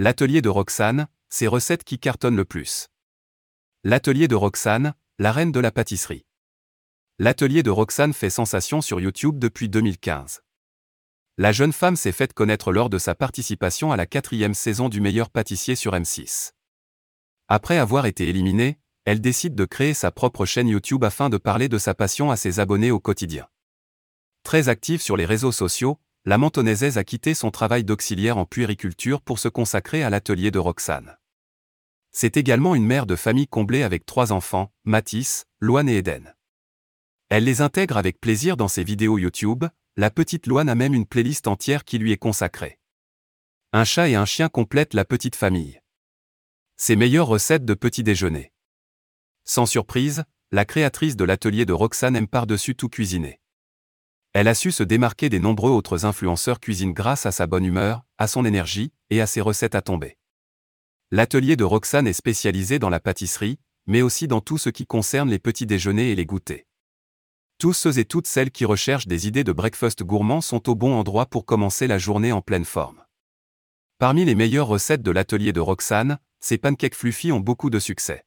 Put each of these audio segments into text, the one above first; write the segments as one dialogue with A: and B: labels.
A: L'atelier de Roxane, ses recettes qui cartonnent le plus. L'atelier de Roxane, la reine de la pâtisserie. L'atelier de Roxane fait sensation sur YouTube depuis 2015. La jeune femme s'est faite connaître lors de sa participation à la quatrième saison du meilleur pâtissier sur M6. Après avoir été éliminée, elle décide de créer sa propre chaîne YouTube afin de parler de sa passion à ses abonnés au quotidien. Très active sur les réseaux sociaux, la Mentonaisaise a quitté son travail d'auxiliaire en puériculture pour se consacrer à l'atelier de Roxane. C'est également une mère de famille comblée avec trois enfants, Matisse, Loane et Eden. Elle les intègre avec plaisir dans ses vidéos YouTube, la petite Loane a même une playlist entière qui lui est consacrée. Un chat et un chien complètent la petite famille. Ses meilleures recettes de petit déjeuner. Sans surprise, la créatrice de l'atelier de Roxane aime par-dessus tout cuisiner. Elle a su se démarquer des nombreux autres influenceurs cuisine grâce à sa bonne humeur, à son énergie et à ses recettes à tomber. L'atelier de Roxane est spécialisé dans la pâtisserie, mais aussi dans tout ce qui concerne les petits déjeuners et les goûters. Tous ceux et toutes celles qui recherchent des idées de breakfast gourmand sont au bon endroit pour commencer la journée en pleine forme. Parmi les meilleures recettes de l'atelier de Roxane, ces pancakes fluffy ont beaucoup de succès.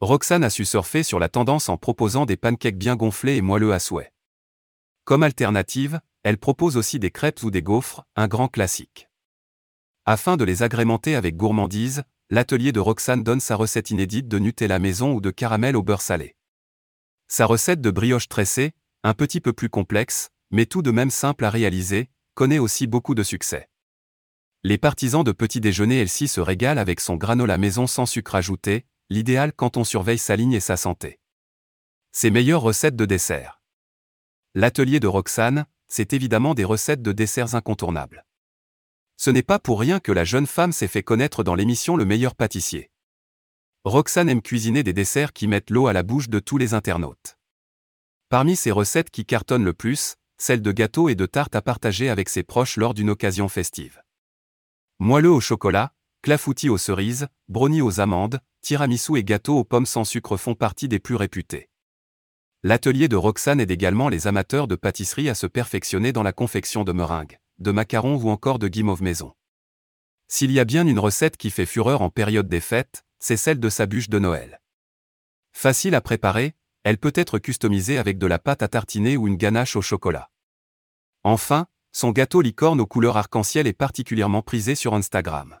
A: Roxane a su surfer sur la tendance en proposant des pancakes bien gonflés et moelleux à souhait. Comme alternative, elle propose aussi des crêpes ou des gaufres, un grand classique. Afin de les agrémenter avec gourmandise, l'atelier de Roxane donne sa recette inédite de Nutella maison ou de caramel au beurre salé. Sa recette de brioche tressée, un petit peu plus complexe, mais tout de même simple à réaliser, connaît aussi beaucoup de succès. Les partisans de petit déjeuner Elsie se régalent avec son granola maison sans sucre ajouté, l'idéal quand on surveille sa ligne et sa santé. Ses meilleures recettes de dessert. L'atelier de Roxane, c'est évidemment des recettes de desserts incontournables. Ce n'est pas pour rien que la jeune femme s'est fait connaître dans l'émission Le meilleur pâtissier. Roxane aime cuisiner des desserts qui mettent l'eau à la bouche de tous les internautes. Parmi ses recettes qui cartonnent le plus, celle de gâteaux et de tartes à partager avec ses proches lors d'une occasion festive. Moelleux au chocolat, clafoutis aux cerises, brownies aux amandes, tiramisu et gâteaux aux pommes sans sucre font partie des plus réputés. L'atelier de Roxane aide également les amateurs de pâtisserie à se perfectionner dans la confection de meringues, de macarons ou encore de guimauve maison. S'il y a bien une recette qui fait fureur en période des fêtes, c'est celle de sa bûche de Noël. Facile à préparer, elle peut être customisée avec de la pâte à tartiner ou une ganache au chocolat. Enfin, son gâteau licorne aux couleurs arc-en-ciel est particulièrement prisé sur Instagram.